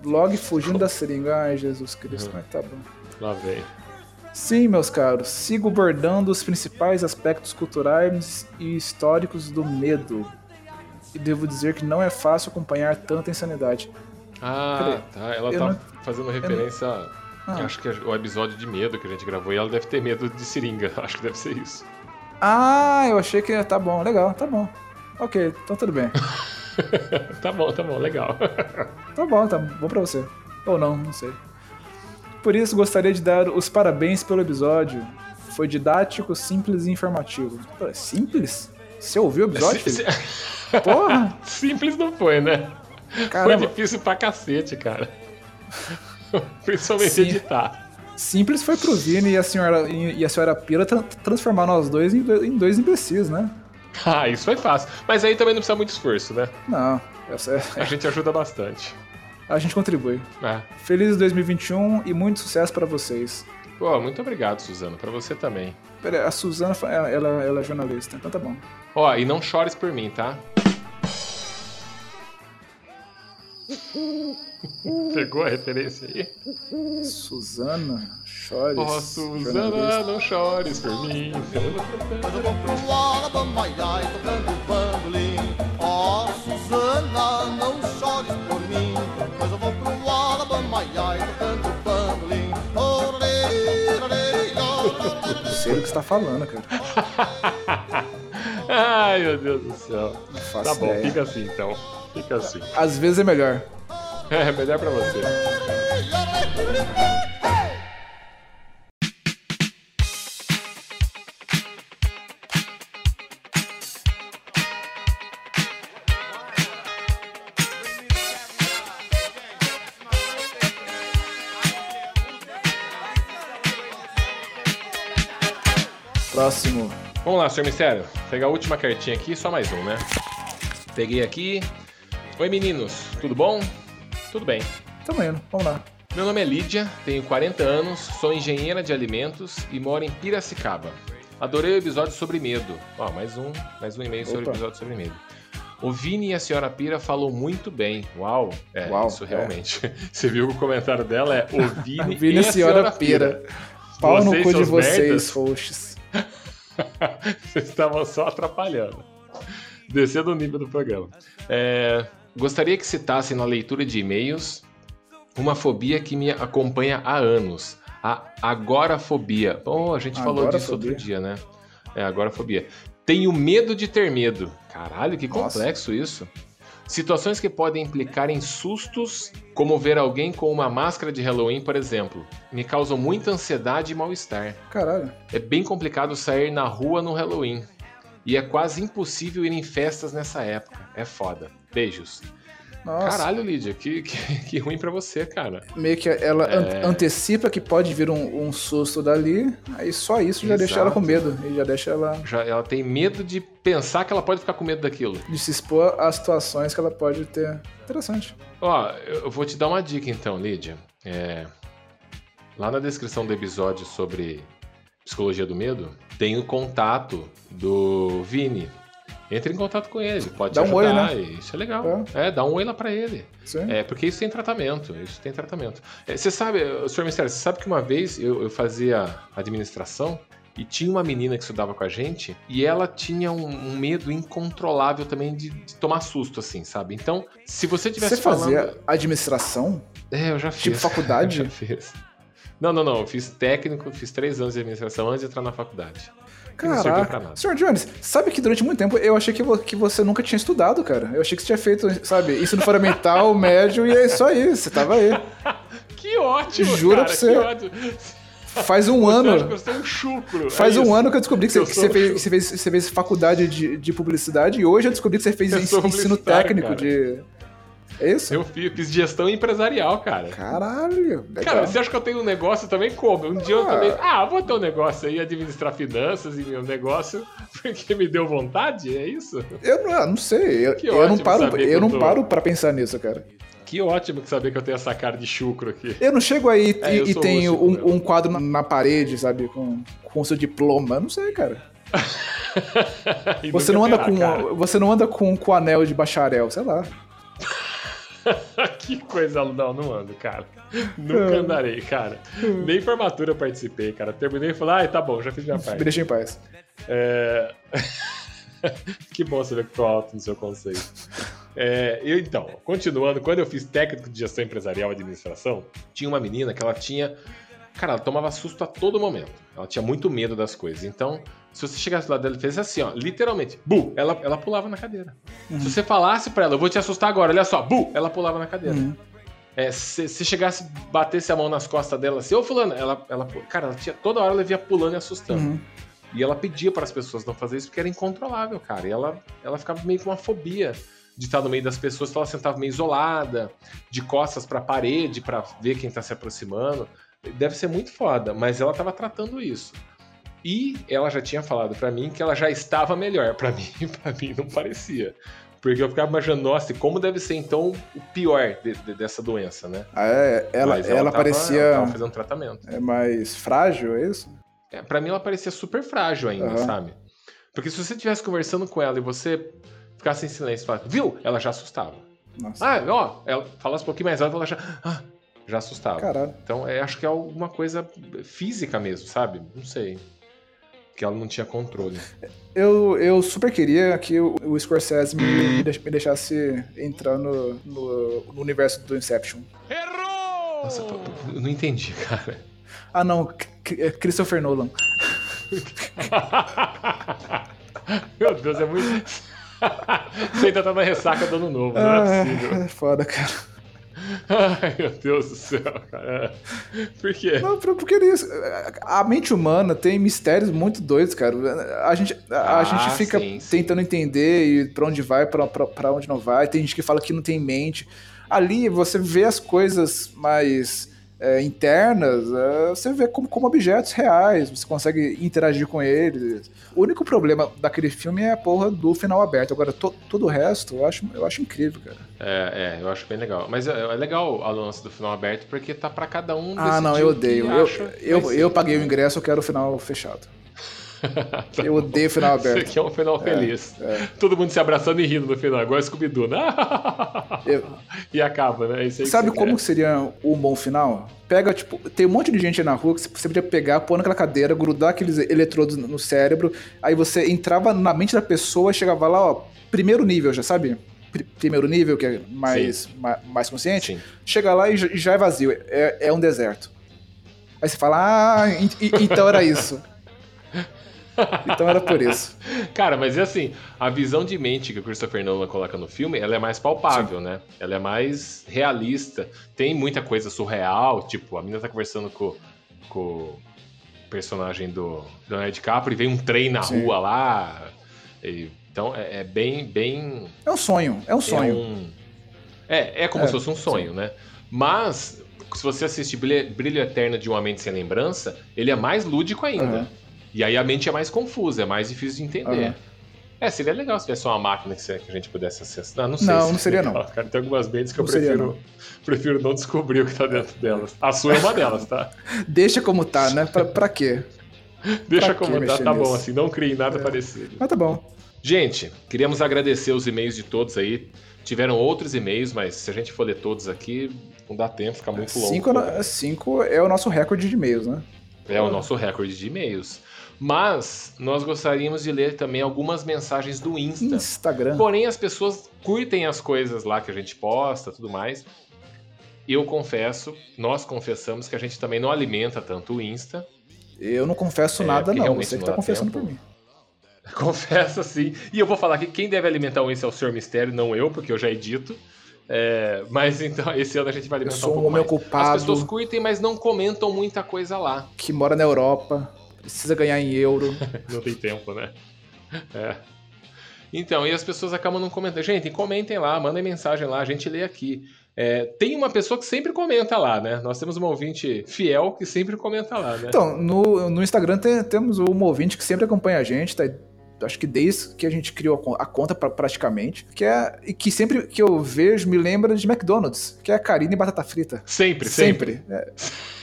C: Blog Fugindo da Seringa. Ai, Jesus Cristo,
B: Uhum.
C: mas tá bom.
B: Lá vem.
C: Sim, meus caros, sigo bordando os principais aspectos culturais e históricos do medo. E devo dizer que não é fácil acompanhar tanta insanidade.
B: Ah, tá. Ela
C: Eu
B: tá
C: não-
B: fazendo referência.
C: Ah.
B: Acho que é o episódio de medo que a gente gravou e ela deve ter medo de seringa. Acho que deve ser isso.
C: Ah, eu achei que tá bom, legal, tá bom. Ok, então tudo bem.
B: tá bom, tá bom, legal.
C: Tá bom, tá bom pra você. Ou não, não sei. Por isso, gostaria de dar os parabéns pelo episódio. Foi didático, simples e informativo. Pô, simples? Você ouviu o episódio? Filho? Porra!
B: Simples não foi, né? Foi
C: Caramba,
B: difícil pra cacete, cara. Principalmente
C: Sim.
B: editar.
C: simples foi pro Vini e a senhora, e a senhora Pira tra- transformar nós dois em, do- em dois imbecis, né?
B: Ah, isso foi fácil. Mas aí também não precisa muito esforço, né?
C: Não, é-
B: A gente ajuda bastante.
C: a gente contribui.
B: É.
C: Feliz 2021 e muito sucesso pra vocês.
B: Pô, muito obrigado, Suzano. Pra você também.
C: Pera, aí, a Suzana, ela, ela é jornalista, então tá bom.
B: Ó, e não chores por mim, tá? Pegou a referência aí?
C: Suzana Chores.
B: Ó, Suzana,
C: jornalista.
B: não chores por mim.
D: Mas eu vou pro Alabama, ai, tocando bandolim. Ó, Susana, não chores por mim. Mas eu vou pro Alabama, ai, tocando bandolim.
C: Não sei do que você tá falando, cara.
B: Ai, meu Deus do céu. Tá bom,
C: ideia.
B: fica assim então. Fica assim.
C: Às vezes é melhor.
B: É, melhor pra você.
C: Próximo.
B: Vamos lá, senhor Mistério. Pegar a última cartinha aqui, só mais um, né? Peguei aqui. Oi, meninos. Tudo bom? Tudo bem.
C: Tamo indo, vamos lá.
B: Meu nome é Lídia, tenho 40 anos, sou engenheira de alimentos e moro em Piracicaba. Adorei o episódio sobre medo. Ó, mais um, mais um e-mail sobre o episódio sobre medo. O Vini e a senhora Pira falou muito bem. Uau, é
C: Uau,
B: isso
C: é.
B: realmente. Você viu que o comentário dela é o Vini,
C: Vini
B: e a senhora, Pira.
C: Pau no
B: Vocês,
C: cu de vocês,
B: merdas.
C: hosts.
B: Vocês estavam só atrapalhando. Descendo o nível do programa. É, gostaria que citassem na leitura de e-mails uma fobia que me acompanha há anos. A agorafobia. Oh, a gente falou disso outro dia, né? É, agorafobia. Tenho medo de ter medo. Caralho, que
C: Nossa.
B: complexo isso. Situações que podem implicar em sustos, como ver alguém com uma máscara de Halloween, por exemplo, me causam muita ansiedade e mal-estar.
C: Caralho.
B: É bem complicado sair na rua no Halloween. E é quase impossível ir em festas nessa época. É foda. Beijos.
C: Nossa.
B: Caralho, Lídia, que, que, que ruim pra você, cara.
C: Meio que ela
B: É.
C: antecipa que pode vir um, um susto dali, aí só isso já deixa ela com
B: Exato.
C: medo. E já deixa ela
B: Já, ela tem medo de pensar que ela pode ficar com medo daquilo.
C: de se expor a situações que ela pode ter. Interessante.
B: Ó, eu vou te dar uma dica então, Lídia. É, lá na descrição do episódio sobre psicologia do medo, tem o contato do Vini. Entre em contato com ele, pode
C: Dá
B: te
C: um oi,
B: ajudar. e Isso é legal. É. dá um oi lá pra ele.
C: Sim.
B: É, porque isso tem tratamento, isso tem tratamento. É, você sabe, senhor Mistério, você sabe que uma vez eu, eu fazia administração e tinha uma menina que estudava com a gente e ela tinha um, um medo incontrolável também de, de tomar susto, assim, sabe? Então, se você tivesse
C: Você fazia
B: falando...
C: administração?
B: É, eu já fiz.
C: Tipo faculdade?
B: Eu já fiz. Não, não, não. Eu fiz técnico, fiz três anos de administração antes de entrar na faculdade. Que
C: Caraca. Senhor Jones, sabe que durante muito tempo eu achei que, vo- que você nunca tinha estudado, cara. Eu achei que você tinha feito, sabe, isso no fundamental, médio, e é isso aí. Você tava aí.
B: Que ótimo,
C: Juro
B: cara,
C: pra você.
B: que ótimo.
C: Faz um
B: Você acha
C: ano.
B: que eu sou um chucro.
C: Faz
B: é
C: um
B: isso.
C: ano que eu descobri que você,
B: Eu
C: que você
B: um
C: fez,
B: chucro.
C: você, fez, você fez faculdade de, de publicidade e hoje eu descobri que você fez ensino técnico
B: cara.
C: de. É isso?
B: Eu fiz, fiz gestão empresarial, cara.
C: Caralho. Legal.
B: Cara, você acha que eu tenho um negócio também como? Um dia eu
C: Ah.
B: também. Ah, vou ter um negócio aí, administrar finanças e meu negócio, porque me deu vontade? É isso?
C: Eu não, ah, não sei. Eu,
B: Que
C: eu não paro, eu
B: eu
C: não
B: tô-
C: paro pra pensar nisso, cara.
B: Que ótimo que saber que eu tenho essa cara de chucro aqui.
C: Eu não chego aí
B: É,
C: e- e, tenho
B: rústico mesmo.
C: um, um quadro na, na parede, sabe, com, com o seu diploma. Eu não sei, cara. Você não anda
B: terá,
C: com, você não anda com, com anel de bacharel, sei lá.
B: que coisa. Não, não ando, cara. Nunca andarei, cara. Nem formatura eu participei, cara. Terminei e falei, ai, tá bom, já fiz minha
C: Me
B: parte.
C: deixa em paz.
B: É... que bom você ver que tô alto no seu conceito. É, eu, então, continuando, quando eu fiz técnico de gestão empresarial e administração, tinha uma menina que ela tinha. Cara, ela tomava susto a todo momento. Ela tinha muito medo das coisas. Então, se você chegasse lá dela e fizesse assim, ó, literalmente, bu, ela, ela pulava na cadeira. Se você falasse pra ela, eu vou te assustar agora, olha só, bu, ela pulava na cadeira.
C: Uhum.
B: É, se, se chegasse, batesse a mão nas costas dela assim, ô fulano, ela, ela, cara, ela tinha, toda hora ela via pulando e assustando.
C: Uhum.
B: E ela pedia para as pessoas não fazer isso porque era incontrolável, cara. E ela, ela ficava meio com uma fobia de estar no meio das pessoas, então ela sentava meio isolada, de costas para a parede para ver quem tá se aproximando. Deve ser muito foda, mas ela tava tratando isso. E ela já tinha falado para mim que ela já estava melhor. Para mim, para mim não parecia. Porque eu ficava imaginando, nossa, e como deve ser então o pior de- de- dessa doença, né?
C: Ah, é, ela,
B: Mas
C: ela,
B: tava-
C: parecia
B: Ela tava fazendo tratamento.
C: é mais frágil, é isso?
B: É, pra mim ela parecia super frágil ainda,
C: Aham.
B: sabe? Porque se você estivesse conversando com ela e você ficasse em silêncio e falasse, viu? Ela já assustava.
C: Nossa.
B: Ah, ó, ela falasse um pouquinho mais alto, ela já. Ah, já assustava.
C: Caralho.
B: Então, é, acho que é alguma coisa física mesmo, sabe? Não sei. Que ela não tinha controle.
C: Eu, eu super queria que o, o Scorsese me, me deix- me deixasse entrar no, no, no universo do Inception.
B: Nossa, eu não entendi, cara.
C: Ah, não, é Christopher Nolan.
B: Meu Deus, é muito. Você ainda tá na ressaca do ano novo, não é possível.
C: Ah, é foda, cara.
B: Ai, meu Deus do céu, cara. Por quê?
C: Não, por- porque isso, a mente humana tem mistérios muito doidos, cara. A gente, a
B: Ah,
C: gente fica
B: sim, sim.
C: tentando entender e pra onde vai, pra, pra, pra onde não vai. Tem gente que fala que não tem mente. Ali você vê as coisas mais é, internas, é, você vê como, como objetos reais, você consegue interagir com eles. O único problema daquele filme é a porra do final aberto. Agora, to- todo o resto eu acho, eu acho incrível, cara.
B: É, é, eu acho bem legal. Mas é, é legal a lance do final aberto, porque tá pra cada um
C: Ah, não, eu odeio. Eu, eu,
B: ser,
C: eu paguei o ingresso, eu quero o final fechado. Eu odeio final
B: Isso
C: aberto.
B: aqui é um final feliz. Todo mundo se abraçando e rindo no final, igual Scooby-Doo, né?
C: Eu-
B: E acaba, né? É isso que
C: Sabe
B: você
C: como
B: quer.
C: que seria um bom final? Pega, tipo, tem um monte de gente aí na rua que você podia pegar, pôr naquela cadeira, grudar aqueles eletrodos no cérebro, aí você entrava na mente da pessoa e chegava lá, ó, primeiro nível, já sabe? Pri- Primeiro nível, que é mais, ma- mais consciente.
B: Sim.
C: Chega lá e já- é vazio, é, é um deserto. Aí você fala, ah, en- então era isso. Então era por isso.
B: Cara, mas é assim, a visão de mente que o Christopher Nolan coloca no filme, ela é mais palpável, né? Ela é mais realista. Tem muita coisa surreal, tipo, a menina tá conversando com, com o personagem do Leonardo DiCaprio e vem um trem na
C: Sim.
B: rua lá. E- então é, é bem, bem
C: É um sonho, é um sonho.
B: É, um- é, é como
C: É,
B: se fosse um sonho, né? Mas, se você assistir Brilho, Eterno de Uma Mente Sem Lembrança, ele é mais lúdico ainda.
C: Aham.
B: E aí a mente é mais confusa, é mais difícil de entender.
C: Aham.
B: É, seria legal se tivesse uma máquina que, a gente pudesse acessar. Não, não sei.
C: Não,
B: se
C: não seria, não.
B: legal, Cara, tem algumas mentes que
C: Não
B: eu prefiro,
C: não.
B: prefiro não descobrir o que tá dentro delas. A sua é uma delas, tá?
C: Deixa como tá, né? Pra, pra quê?
B: Deixa
C: Pra
B: como tá, tá bom assim, não crie nada parecido.
C: Mas tá bom.
B: Gente, queríamos agradecer os e-mails de todos aí. Tiveram outros e-mails, mas se a gente for ler todos aqui, não dá tempo, fica muito longo.
C: Cinco, é- cinco é o nosso recorde de e-mails, né?
B: É o nosso recorde de e-mails. Mas nós gostaríamos de ler também algumas mensagens do Insta.
C: Instagram.
B: Porém, as pessoas curtem as coisas lá que a gente posta, tudo mais. Eu confesso, nós confessamos que a gente também não alimenta tanto o Insta.
C: Eu não confesso
B: É,
C: nada, não. Você que tá
B: dá
C: confessando
B: tempo.
C: por mim.
B: Confesso sim. E eu vou falar que quem deve alimentar o Insta é o Senhor Mistério, não eu, porque eu já edito. É, mas então, esse ano a gente vai alimentar
C: sou
B: um
C: um
B: pouco
C: homem
B: mais.
C: ocupado.
B: As pessoas curtem, mas não comentam muita coisa lá.
C: Que mora na Europa, precisa ganhar em euro.
B: Não tem tempo, né? É. Então, e as pessoas acabam não comentando. Gente, comentem lá, mandem mensagem lá, a gente lê aqui. É, tem uma pessoa que sempre comenta lá, né? Nós temos uma ouvinte fiel que sempre comenta lá, né?
C: Então, no, no Instagram tem- temos um ouvinte que sempre acompanha a gente, tá? Acho que desde que a gente criou a con- a conta pra- praticamente, que é e que sempre que eu vejo me lembra de McDonald's, que é a Karine Batata Frita.
B: sempre, sempre.
C: É.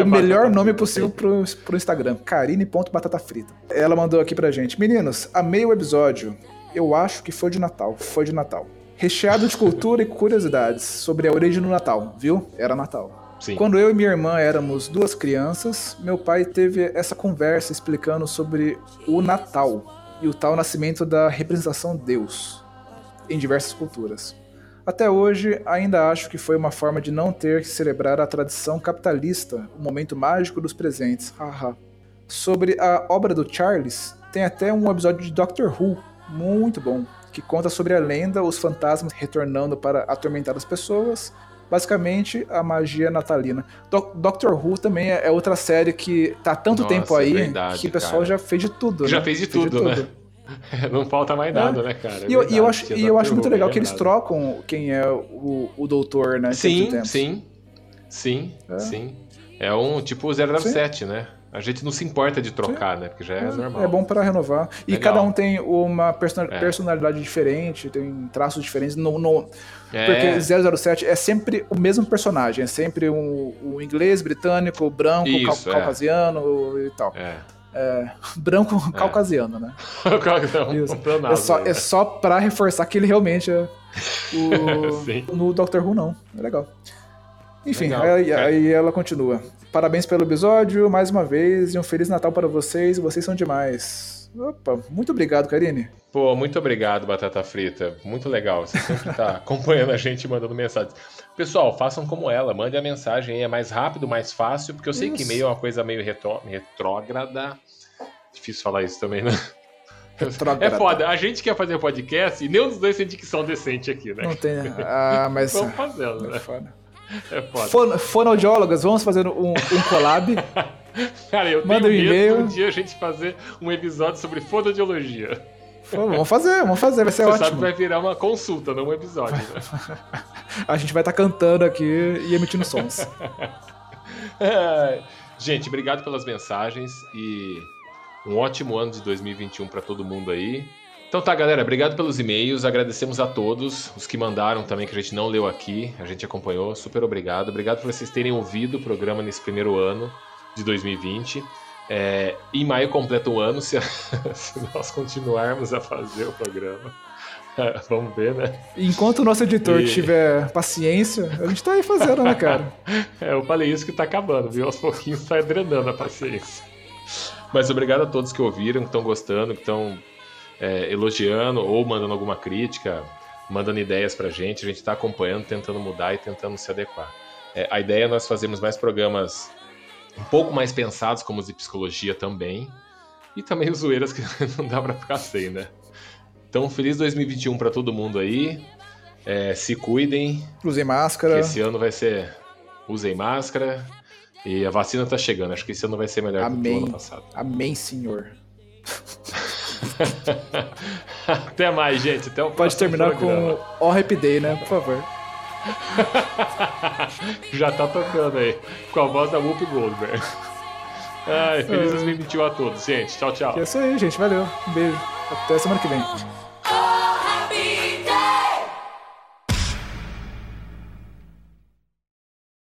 C: o melhor nome possível pro, pro Instagram, karine.batatafrita. Ela mandou aqui pra gente: Meninos, amei o episódio. Eu acho que foi de Natal. Foi de Natal. Recheado de cultura e curiosidades sobre a origem do Natal, viu? Era Natal.
B: Sim.
C: Quando eu e minha irmã éramos duas crianças, meu pai teve essa conversa explicando sobre o Natal e o tal nascimento da representação Deus em diversas culturas. Até hoje, ainda acho que foi uma forma de não ter que celebrar a tradição capitalista, o momento mágico dos presentes. Haha. Sobre a obra do Charles, tem até um episódio de Doctor Who, muito bom, que conta sobre a lenda, os fantasmas retornando para atormentar as pessoas, basicamente a magia natalina. Do Doctor Who também é é outra série que tá há tanto
B: Nossa,
C: tempo
B: é
C: aí
B: verdade,
C: que o pessoal
B: cara.
C: já fez de tudo.
B: Já
C: né?
B: fez de tudo, né? Não falta mais nada, né, cara? É
C: E eu, eu acho, e eu acho muito legal que eles trocam quem é o, o doutor, né?
B: Sim, sim. Sim,
C: É.
B: sim. É um tipo 007, né? A gente não se importa de trocar, né? Porque já é, normal.
C: É bom pra renovar. E
B: Legal.
C: cada um tem uma
B: É.
C: personalidade diferente, tem traços diferentes. No, no-
B: É,
C: Porque 007 é sempre o mesmo personagem, é sempre um, um inglês, britânico, branco,
B: Isso, é.
C: caucasiano e tal.
B: é.
C: Branco caucasiano, né? Isso.
B: nada,
C: É só,
B: né?
C: é só pra reforçar que ele realmente é o. No Doctor Who, não. É legal. Enfim,
B: Legal.
C: aí,
B: É.
C: aí ela continua. Parabéns pelo episódio, mais uma vez, e um Feliz Natal para vocês, vocês são demais. Opa, muito obrigado, Karine.
B: Pô, muito obrigado, Batata Frita. Muito legal. Você sempre tá acompanhando a gente e mandando mensagens. Pessoal, façam como ela. Mande a mensagem aí. É mais rápido, mais fácil, porque eu sei que
C: Isso.
B: e-mail é uma coisa meio retró- retrógrada. Difícil falar isso também, né? É
C: Retrógrada.
B: foda. A gente quer fazer podcast e nenhum dos dois tem dicção decente aqui, né?
C: Não tem. Ah, mas.
B: Vamos fazendo,
C: É
B: né?
C: foda.
B: É foda.
C: Fon- Fonoaudiólogas, vamos fazer um, um collab.
B: Cara, eu
C: Manda
B: tenho
C: um
B: medo um dia a gente fazer um episódio sobre fotodiologia.
C: Pô, vamos fazer, vamos fazer, vai ser
B: Você sabe
C: ótimo.
B: que vai virar uma consulta, não um episódio, né?
C: A gente vai estar cantando aqui e emitindo sons.
B: É, Gente, obrigado pelas mensagens e um ótimo ano de 2021 para todo mundo aí. Então tá, galera, obrigado pelos e-mails, agradecemos a todos, os que mandaram também, que a gente não leu aqui, a gente acompanhou, super obrigado. Obrigado por vocês terem ouvido o programa nesse primeiro ano de 2020. É, em maio completa um ano se, se nós continuarmos a fazer o programa. É, vamos ver, né?
C: Enquanto o nosso editor
B: E-
C: tiver paciência, a gente tá aí fazendo, né, cara?
B: É, eu falei isso que tá acabando, viu? Aos pouquinhos tá drenando a paciência. Mas obrigado a todos que ouviram, que estão gostando, que estão é, elogiando ou mandando alguma crítica, mandando ideias pra gente. A gente tá acompanhando, tentando mudar e tentando se adequar. É, a ideia é nós fazermos mais programas um pouco mais pensados, como os de psicologia também. E também os zoeiras que não dá pra ficar sem, né? Então, feliz 2021 pra todo mundo aí. É, se cuidem, que
C: máscara.
B: esse ano vai ser. Usem máscara. E a vacina tá chegando. Acho que esse ano vai ser melhor do que o
C: Amém.
B: ano passado.
C: Amém, senhor.
B: Até mais, gente. Até o
C: Pode terminar
B: programa.
C: com o Happy Day, né? Por favor.
B: Já tá tocando aí. Com a voz da Whoopi Goldberg. Ai, feliz 2021 a todos, gente. Tchau, tchau.
C: E é isso aí, gente. Valeu. Um beijo. Até semana que vem.